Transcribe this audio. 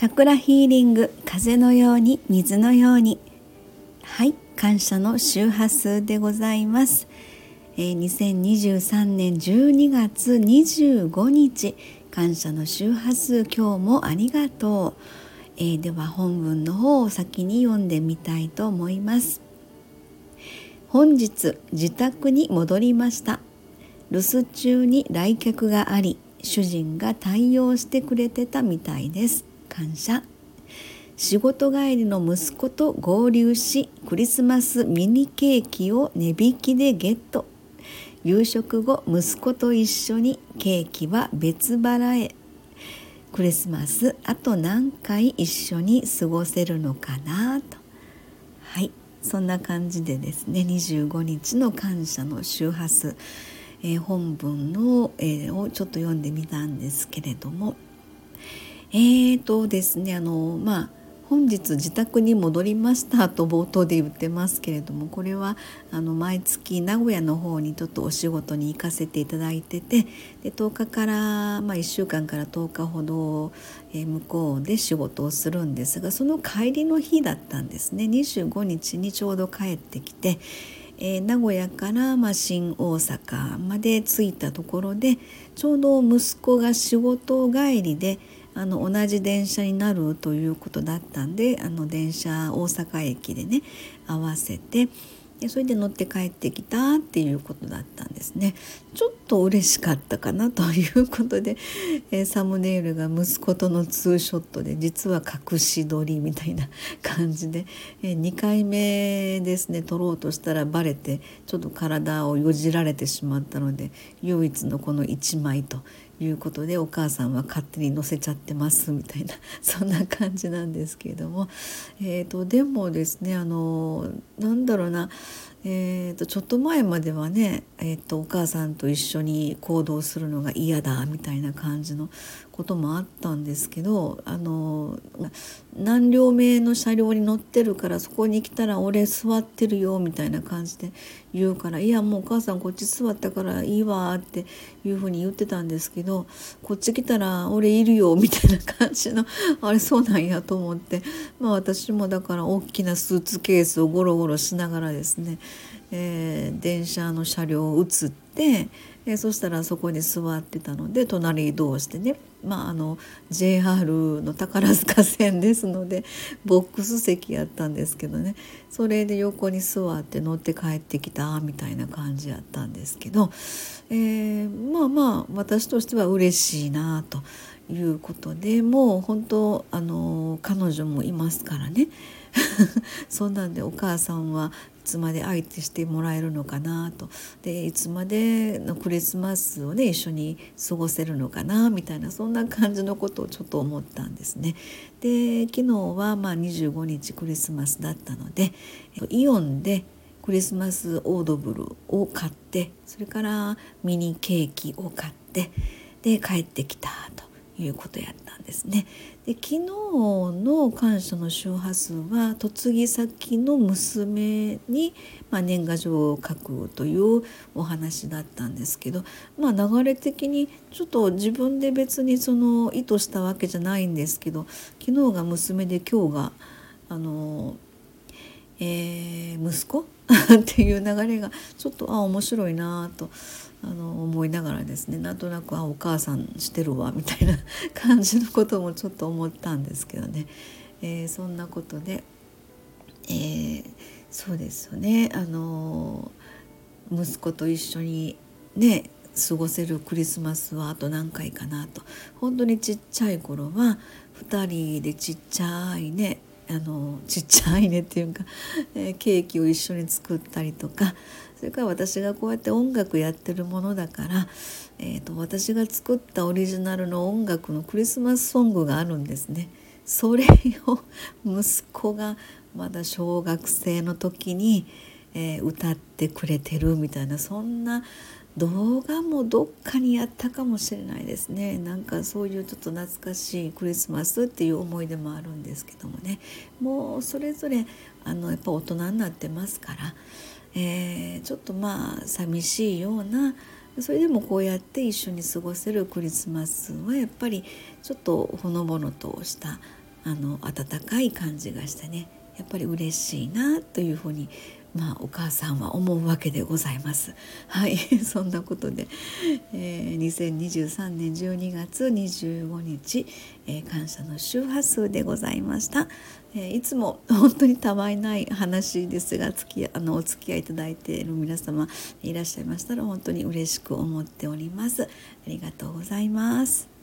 チャクラヒーリング風のように水のように。はい感謝の周波数でございます、えー、2023年12月25日感謝の周波数今日もありがとう、えー、では本文の方を先に読んでみたいと思います。本日自宅に戻りました。留守中に来客があり主人が対応してくれてたみたいです。感謝。仕事帰りの息子と合流しクリスマスミニケーキを値引きでゲット。夕食後息子と一緒にケーキは別払えクリスマスあと何回一緒に過ごせるのかなと。はい。そんな感じでですね25日の感謝の周波数、えー、本文の、えー、をちょっと読んでみたんですけれども。えーとですねあのまあ本日自宅に戻りましたと冒頭で言ってますけれどもこれはあの毎月名古屋の方にちょっとお仕事に行かせていただいててで10日から、まあ、1週間から10日ほど、え向こうで仕事をするんですがその帰りの日だったんですね25日にちょうど帰ってきて。えー、名古屋から、ま、新大阪まで着いたところでちょうど息子が仕事帰りであの同じ電車になるということだったんであの電車大阪駅でね合わせてでそれで乗って帰ってきたっていうことだったんですね。ちょっと嬉しかったかなということで、えー、サムネイルが息子とのツーショットで実は隠し撮りみたいな感じで、えー、2回目ですね撮ろうとしたらバレてちょっと体をよじられてしまったので唯一のこの1枚ということでお母さんは勝手に乗せちゃってますみたいな そんな感じなんですけれども、えーと、でもですねあのなんだろうなえーと、ちょっと前まではね、えーと、お母さんと一緒に行動するのが嫌だみたいな感じのこともあったんですけどあの何両目の車両に乗ってるからそこに来たら俺座ってるよみたいな感じで言うから「いやもうお母さんこっち座ったからいいわ」っていうふうに言ってたんですけどこっち来たら俺いるよみたいな感じの あれそうなんやと思ってまあ私もだから大きなスーツケースをゴロゴロしながらですね、えー、電車の車両を移って、えー、そしたらそこに座ってたので隣移動してねまあ、あの JR の宝塚線ですのでボックス席やったんですけどねそれで横に座って乗って帰ってきたみたいな感じやったんですけど、えー、まあまあ私としては嬉しいなということでもう本当あの彼女もいますからね。そんなんでお母さんはつまで相手してもらえるのかなとでいつまでのクリスマスをね一緒に過ごせるのかなみたいなそんな感じのことをちょっと思ったんですね。で昨日はまあ25日クリスマスだったのでイオンでクリスマスオードブルを買ってそれからミニケーキを買ってで帰ってきたということやったんですね。で昨日の感謝の周波数は嫁ぎ先の娘に、まあ、年賀状を書くというお話だったんですけど、まあ、流れ的にちょっと自分で別にその意図したわけじゃないんですけど昨日が娘で今日があの、えー、息子っていう流れがちょっとあ面白いなとあの思いながらですねなんとなくあお母さんしてるわみたいな感じのこともちょっと思ったんですけどね、えー、そんなことで、えー、そうですよね。あの息子と一緒にね過ごせるクリスマスはあと何回かなと。本当にちっちゃい頃は2人でちっちゃいねあのちっちゃいねっていうか、えー、ケーキを一緒に作ったりとかそれから私がこうやって音楽やってるものだから、えーと、私が作ったオリジナルの音楽のクリスマスソングがあるんですね。それを 息子がまだ小学生の時に、えー、歌ってくれてるみたいなそんな動画もどっかにやったかもしれないですね。なんかそういうちょっと懐かしいクリスマスっていう思い出もあるんですけどもね。もうそれぞれあのやっぱ大人になってますからえー、ちょっとまあ寂しいようなそれでもこうやって一緒に過ごせるクリスマスはやっぱりちょっとほのぼのとしたあの温かい感じがしてねやっぱり嬉しいなというふうにまあ、お母さんは思うわけでございます。はい そんなことで、えー、2023年12月25日、えー、感謝の周波数でございました。えー、いつも本当にたわいない話ですが付きあのお付き合いいただいている皆様いらっしゃいましたら本当に嬉しく思っております。ありがとうございます。